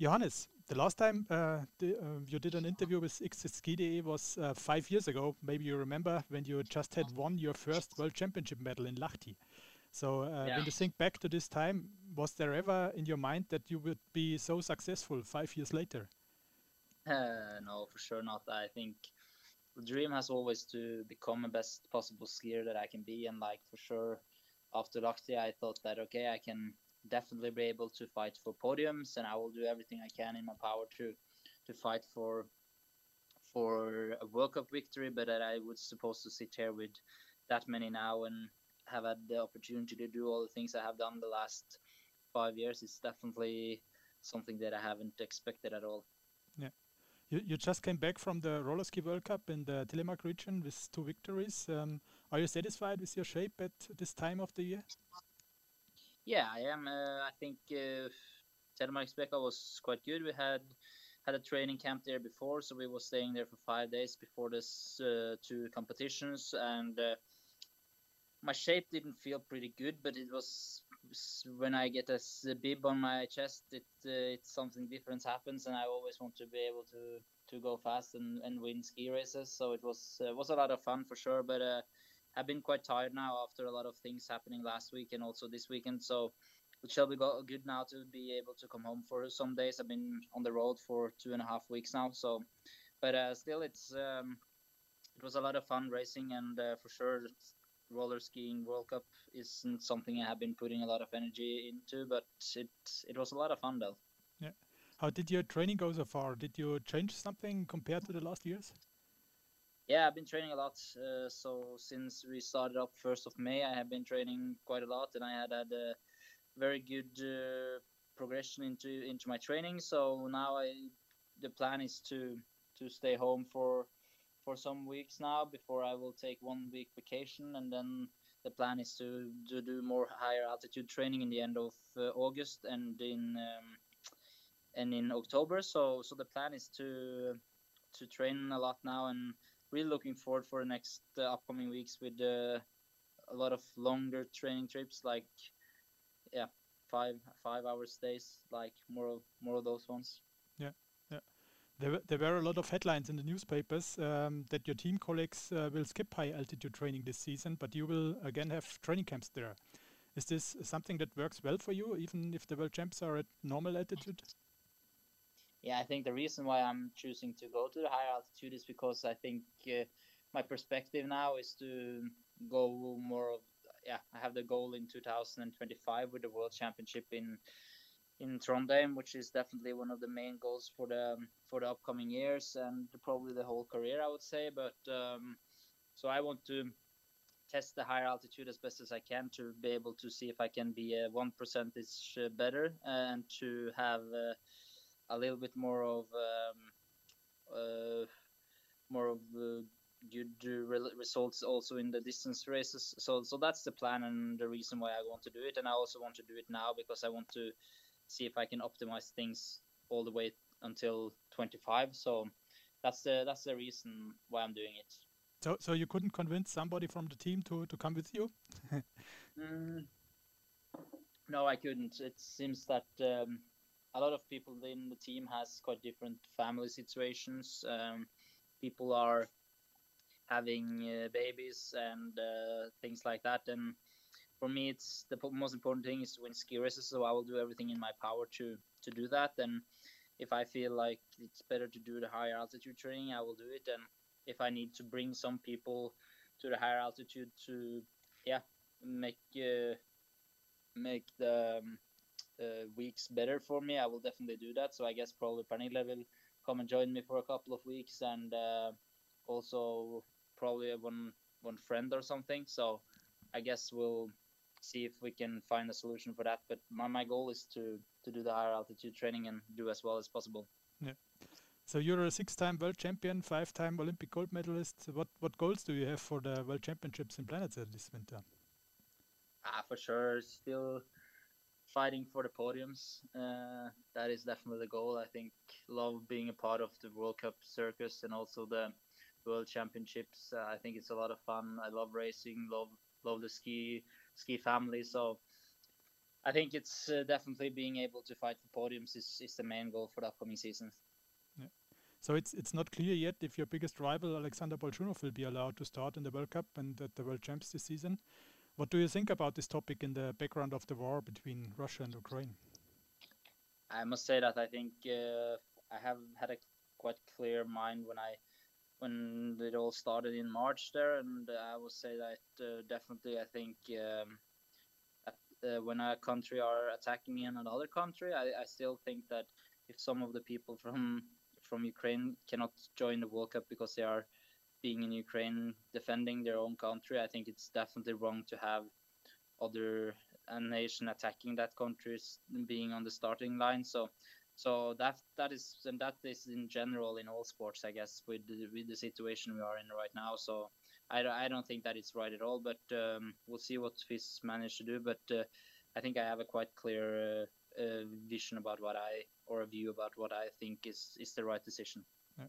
Johannes, the last time uh, the, uh, you did an interview with XSKIDE was uh, five years ago. Maybe you remember when you just had won your first World Championship medal in Lahti. So uh, Yeah. when you think back to this time, was there ever in your mind that you would be so successful five years later? Uh, no, for sure not. I think the dream has always to become the best possible skier that I can be, and like for sure, after Lahti, I thought that okay, I can definitely be able to fight for podiums, and I will do everything I can in my power to to fight for for a World Cup victory. But that I was supposed to sit here with that many now and have had the opportunity to do all the things I have done the last five years. It's definitely something that I haven't expected at all. Yeah. You, you just came back from the roller ski World Cup in the Telemark region with two victories. Um, are you satisfied with your shape at this time of the year? Yeah, I am. Uh, I think uh, Telemarksbeka was quite good. We had had a training camp there before, so we were staying there for five days before this uh, two competitions, and uh, my shape didn't feel pretty good, but it was when I get a bib on my chest, it uh, it's something different happens, and I always want to be able to to go fast and, and win ski races. So it was uh, was a lot of fun for sure, but. I've been quite tired now after a lot of things happening last week and also this weekend. So it shall be good now to be able to come home for some days. I've been on the road for two and a half weeks now. So, but uh, still, it's um, it was a lot of fun racing, and uh, for sure, roller skiing World Cup isn't something I have been putting a lot of energy into. But it it was a lot of fun though. Yeah. How did your training go so far? Did you change something compared to the last years? Yeah, I've been training a lot. Uh, so since we started up first of May, I have been training quite a lot, and I had had a very good uh, progression into into my training. So now I, the plan is to to stay home for for some weeks now before I will take one week vacation, and then the plan is to to do more higher altitude training in the end of uh, August and in um, and in October. So so the plan is to to train a lot now and really looking forward for the next uh, upcoming weeks with uh, a lot of longer training trips like yeah five five hour stays like more of more of those ones Yeah, yeah. There, were- there were a lot of headlines in the newspapers um, that your team colleagues uh, will skip high altitude training this season, but you will again have training camps there. Is this something that works well for you, even if the world champs are at normal altitude? Yeah i think the reason why i'm choosing to go to the higher altitude is because i think uh, my perspective now is to go more of yeah i have the goal in 2025 with the world championship in in Trondheim, which is definitely one of the main goals for the for the upcoming years and probably the whole career, I would say. But um, so I want to test the higher altitude as best as I can to be able to see if I can be one percentage uh, better and to have uh, a little bit more of um, uh, more of uh, good uh, re- results also in the distance races. So so that's the plan and the reason why I want to do it. And I also want to do it now because I want to see if I can optimize things all the way until 25. So that's the that's the reason why I'm doing it. So, so you couldn't convince somebody from the team to, to come with you? Mm, no, I couldn't. It seems that um, a lot of people in the team has quite different family situations. Um, people are having uh, babies and uh, things like that, and for me, it's the most important thing is to win ski races. So I will do everything in my power to to do that. And if I feel like it's better to do the higher altitude training, I will do it. And if I need to bring some people to the higher altitude to, yeah, make uh, make the um, uh, weeks better for me, I will definitely do that. So I guess probably Pernille will come and join me for a couple of weeks, and uh, also probably one one friend or something. So I guess we'll see if we can find a solution for that. But my, my goal is to to do the higher altitude training and do as well as possible. Yeah. So you're a six-time world champion, five-time Olympic gold medalist. What what goals do you have for the world championships in Planica this winter? Ah, for sure, still fighting for the podiums. Uh, that is definitely the goal. I think love being a part of the World Cup circus and also the World Championships. Uh, I think it's a lot of fun. I love racing. Love love the ski ski family. So I think it's uh, definitely being able to fight for podiums is, is the main goal for the upcoming season. So it's it's not clear yet if your biggest rival Alexander Bolshunov will be allowed to start in the World Cup and at the World Champs this season. What do you think about this topic in the background of the war between Russia and Ukraine? I must say that I think uh, I have had a quite clear mind when I when it all started in March there, and I will say that uh, definitely I think um, uh, when a country are attacking me in another country, I, I still think that if some of the people from from Ukraine cannot join the World Cup because they are being in Ukraine defending their own country, I think it's definitely wrong to have other a nation attacking that country being on the starting line. So so that that is and that is in general in all sports, I guess, with the, with the situation we are in right now. So I, I don't think that it's right at all. But um, we'll see what FIS managed to do. But uh, I think I have a quite clear uh, uh, vision about what I or a view about what I think is is the right decision. Yeah.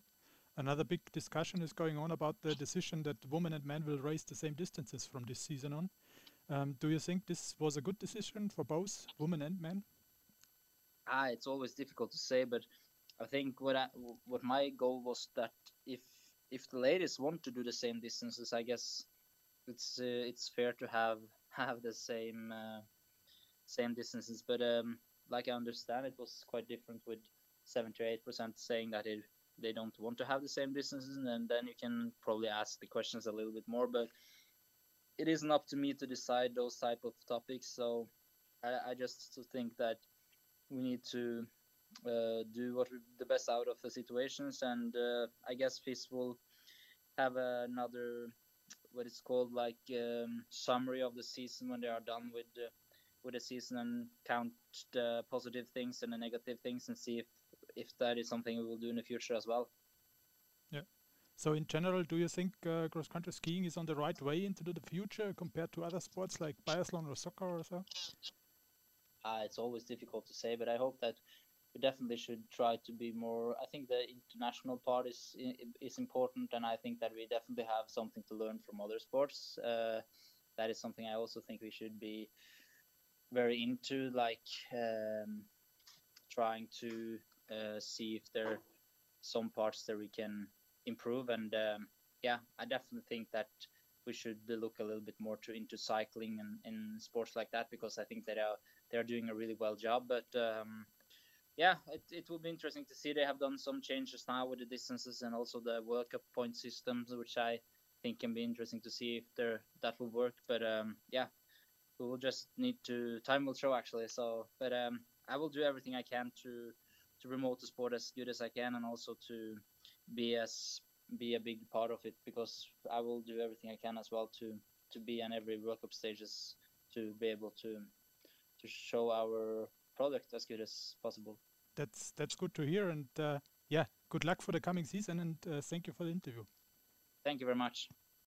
Another big discussion is going on about the decision that women and men will race the same distances from this season on. Um, do you think this was a good decision for both women and men? ah, it's always difficult to say, but I think what I, what my goal was that if if the ladies want to do the same distances, I guess it's uh, it's fair to have have the same uh, same distances. But um, like I understand, it was quite different with seven to eight percent saying that it they don't want to have the same distances, and then you can probably ask the questions a little bit more. But it isn't up to me to decide those type of topics. So I, I just think that we need to uh, do what we, the best out of the situations, and uh, I guess FIS will have another what it's called like um, summary of the season when they are done with uh, with the season and count the positive things and the negative things and see if if that is something we will do in the future as well. Yeah. So in general, do you think uh, cross country skiing is on the right way into the future compared to other sports like biathlon or soccer or so? uh, it's always difficult to say, but I hope that we definitely should try to be more. I think the international part is is important, and I think that we definitely have something to learn from other sports. Uh, that is something I also think we should be very into, like um, trying to see if there are some parts that we can improve. And um, yeah, I definitely think that we should look a little bit more to into cycling and sports like that because I think that they are they're doing a really well job. But um, yeah, it, it will be interesting to see. They have done some changes now with the distances and also the World Cup point systems, which I think can be interesting to see if that will work. But um, yeah, we will just need to time will show actually. So, but um, I will do everything I can to to promote the sport as good as I can and also to be as be a big part of it because I will do everything I can as well to to be on every World Cup stages to be able to to show our product as good as possible. That's that's good to hear, and uh, yeah, good luck for the coming season, and uh, thank you for the interview. Thank you very much.